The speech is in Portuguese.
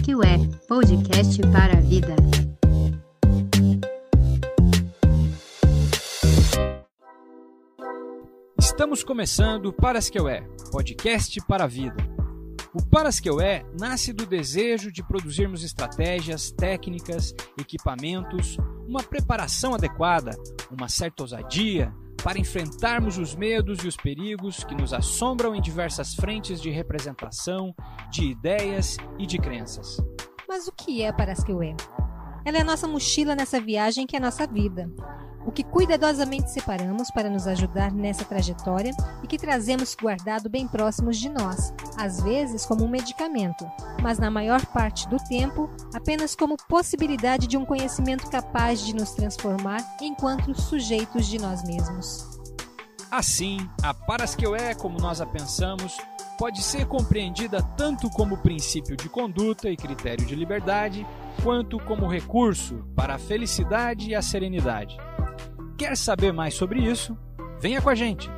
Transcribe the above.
Parasqueué, podcast para a vida. Estamos começando o Parasqueué, podcast para a vida. O Parasqueué nasce do desejo de produzirmos estratégias, técnicas, equipamentos, uma preparação adequada, uma certa ousadia, para enfrentarmos os medos e os perigos que nos assombram em diversas frentes de representação, de ideias e de crenças. Mas o que é a Parasqueué? Ela é a nossa mochila nessa viagem que é a nossa vida. O que cuidadosamente separamos para nos ajudar nessa trajetória e que trazemos guardado bem próximos de nós, às vezes como um medicamento, mas na maior parte do tempo apenas como possibilidade de um conhecimento capaz de nos transformar enquanto sujeitos de nós mesmos. Assim, a Parasqueué, como nós a pensamos, pode ser compreendida tanto como princípio de conduta e critério de liberdade, quanto como recurso para a felicidade e a serenidade. Quer saber mais sobre isso? Venha com a gente!